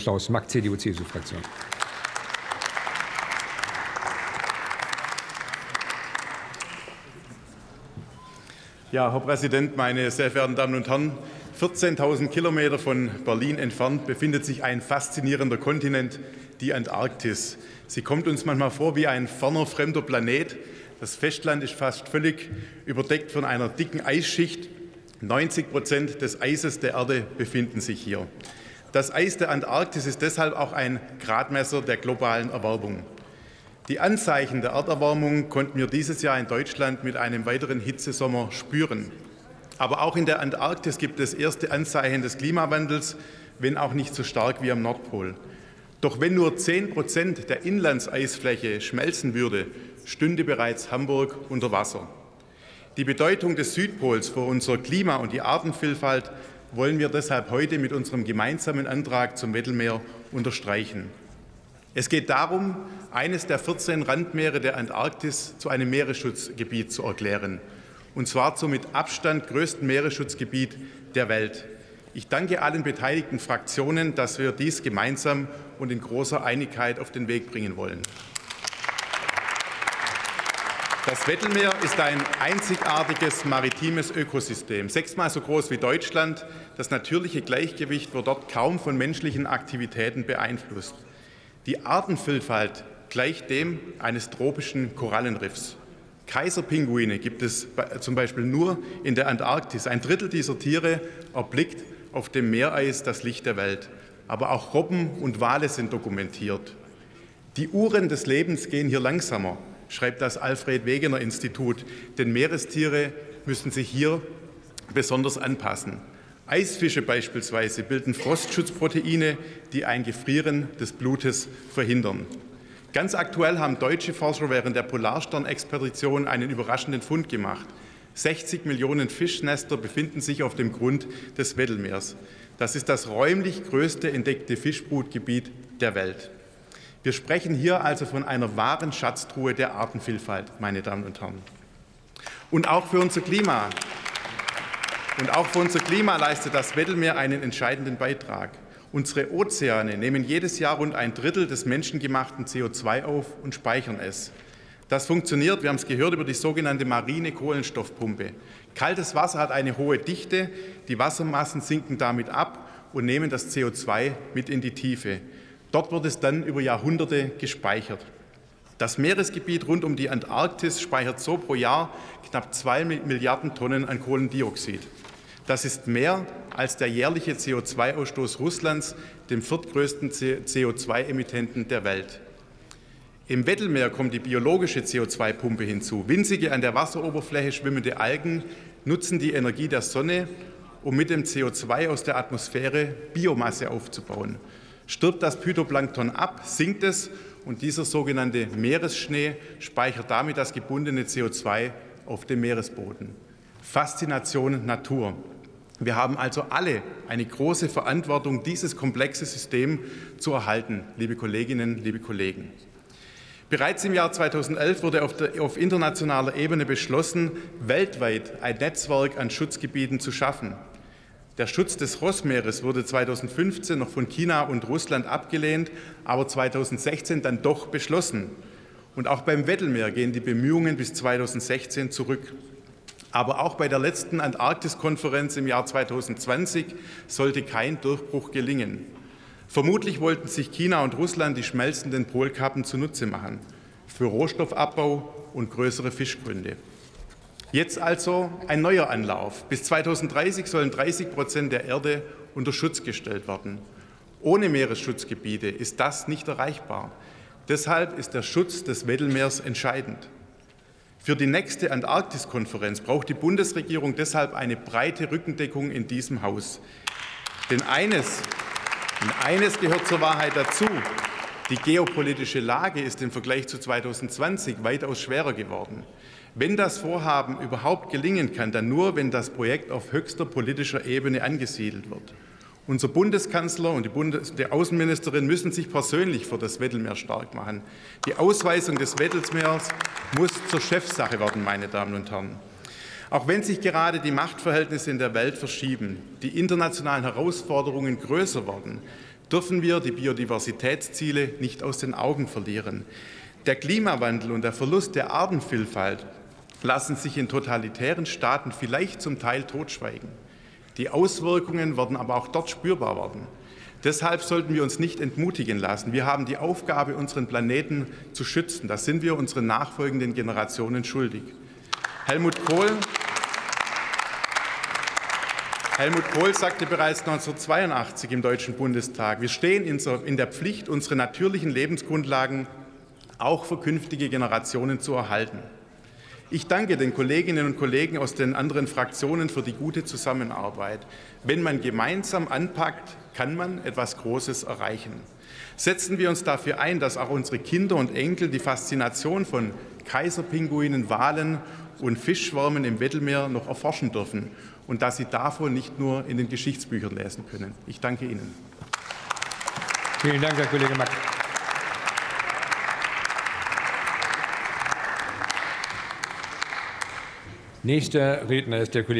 Klaus Mack, CDU-CSU-Fraktion. Ja, Herr Präsident, meine sehr verehrten Damen und Herren! 14.000 Kilometer von Berlin entfernt befindet sich ein faszinierender Kontinent, die Antarktis. Sie kommt uns manchmal vor wie ein ferner, fremder Planet. Das Festland ist fast völlig überdeckt von einer dicken Eisschicht. 90 Prozent des Eises der Erde befinden sich hier. Das Eis der Antarktis ist deshalb auch ein Gradmesser der globalen Erwärmung. Die Anzeichen der Erderwärmung konnten wir dieses Jahr in Deutschland mit einem weiteren Hitzesommer spüren. Aber auch in der Antarktis gibt es erste Anzeichen des Klimawandels, wenn auch nicht so stark wie am Nordpol. Doch wenn nur 10 Prozent der Inlandseisfläche schmelzen würde, stünde bereits Hamburg unter Wasser. Die Bedeutung des Südpols für unser Klima und die Artenvielfalt wollen wir deshalb heute mit unserem gemeinsamen Antrag zum Weddellmeer unterstreichen. Es geht darum, eines der 14 Randmeere der Antarktis zu einem Meeresschutzgebiet zu erklären und zwar zum mit Abstand größten Meeresschutzgebiet der Welt. Ich danke allen beteiligten Fraktionen, dass wir dies gemeinsam und in großer Einigkeit auf den Weg bringen wollen. Das Weddellmeer ist ein einzigartiges maritimes Ökosystem, sechsmal so groß wie Deutschland. Das natürliche Gleichgewicht wird dort kaum von menschlichen Aktivitäten beeinflusst. Die Artenvielfalt gleicht dem eines tropischen Korallenriffs. Kaiserpinguine gibt es zum Beispiel nur in der Antarktis. Ein Drittel dieser Tiere erblickt auf dem Meereis das Licht der Welt. Aber auch Robben und Wale sind dokumentiert. Die Uhren des Lebens gehen hier langsamer, schreibt das Alfred Wegener Institut, denn Meerestiere müssen sich hier besonders anpassen. Eisfische beispielsweise bilden Frostschutzproteine, die ein Gefrieren des Blutes verhindern. Ganz aktuell haben deutsche Forscher während der Polarstern-Expedition einen überraschenden Fund gemacht. 60 Millionen Fischnester befinden sich auf dem Grund des Weddellmeers. Das ist das räumlich größte entdeckte Fischbrutgebiet der Welt. Wir sprechen hier also von einer wahren Schatztruhe der Artenvielfalt, meine Damen und Herren. Und auch für unser Klima. Und auch für unser Klima leistet das Weddellmeer einen entscheidenden Beitrag. Unsere Ozeane nehmen jedes Jahr rund ein Drittel des menschengemachten CO2 auf und speichern es. Das funktioniert, wir haben es gehört, über die sogenannte marine Kohlenstoffpumpe. Kaltes Wasser hat eine hohe Dichte, die Wassermassen sinken damit ab und nehmen das CO2 mit in die Tiefe. Dort wird es dann über Jahrhunderte gespeichert. Das Meeresgebiet rund um die Antarktis speichert so pro Jahr knapp zwei Milliarden Tonnen an Kohlendioxid. Das ist mehr als der jährliche CO2-Ausstoß Russlands, dem viertgrößten CO2-Emittenten der Welt. Im Weddellmeer kommt die biologische CO2-Pumpe hinzu. Winzige an der Wasseroberfläche schwimmende Algen nutzen die Energie der Sonne, um mit dem CO2 aus der Atmosphäre Biomasse aufzubauen. Stirbt das Phytoplankton ab, sinkt es und dieser sogenannte Meeresschnee speichert damit das gebundene CO2 auf dem Meeresboden. Faszination Natur. Wir haben also alle eine große Verantwortung, dieses komplexe System zu erhalten, liebe Kolleginnen, liebe Kollegen. Bereits im Jahr 2011 wurde auf, der, auf, internationaler Ebene beschlossen, weltweit ein Netzwerk an Schutzgebieten zu schaffen. Der Schutz des Rossmeeres wurde 2015 noch von China und Russland abgelehnt, aber 2016 dann doch beschlossen. Und auch beim Weddellmeer gehen die Bemühungen bis 2016 zurück. Aber auch bei der letzten Antarktiskonferenz im Jahr 2020 sollte kein Durchbruch gelingen. Vermutlich wollten sich China und Russland die schmelzenden Polkappen zunutze machen für Rohstoffabbau und größere Fischgründe. Jetzt also ein neuer Anlauf. Bis 2030 sollen 30 Prozent der Erde unter Schutz gestellt werden. Ohne Meeresschutzgebiete ist das nicht erreichbar. Deshalb ist der Schutz des Weddellmeers entscheidend. Für die nächste Antarktiskonferenz braucht die Bundesregierung deshalb eine breite Rückendeckung in diesem Haus. Denn eines, eines gehört zur Wahrheit dazu. Die geopolitische Lage ist im Vergleich zu 2020 weitaus schwerer geworden. Wenn das Vorhaben überhaupt gelingen kann, dann nur, wenn das Projekt auf höchster politischer Ebene angesiedelt wird. Unser Bundeskanzler und die, Bundes die Außenministerin müssen sich persönlich für das Weddellmeer stark machen. Die Ausweisung des Weddellmeers muss zur Chefsache werden, meine Damen und Herren. Auch wenn sich gerade die Machtverhältnisse in der Welt verschieben, die internationalen Herausforderungen größer werden, dürfen wir die Biodiversitätsziele nicht aus den Augen verlieren. Der Klimawandel und der Verlust der Artenvielfalt lassen sich in totalitären Staaten vielleicht zum Teil totschweigen. Die Auswirkungen werden aber auch dort spürbar werden. Deshalb sollten wir uns nicht entmutigen lassen. Wir haben die Aufgabe, unseren Planeten zu schützen. Das sind wir unseren nachfolgenden Generationen schuldig. Helmut Kohl, Helmut Kohl sagte bereits 1982 im Deutschen Bundestag, wir stehen in der Pflicht, unsere natürlichen Lebensgrundlagen auch für künftige Generationen zu erhalten. Ich danke den Kolleginnen und Kollegen aus den anderen Fraktionen für die gute Zusammenarbeit. Wenn man gemeinsam anpackt, kann man etwas Großes erreichen. Setzen wir uns dafür ein, dass auch unsere Kinder und Enkel die Faszination von Kaiserpinguinen, Walen und Fischschwärmen im Weddellmeer noch erforschen dürfen und dass sie davon nicht nur in den Geschichtsbüchern lesen können. Ich danke Ihnen. Vielen Dank, Herr Kollege Mack. Nächster Redner ist der Kollege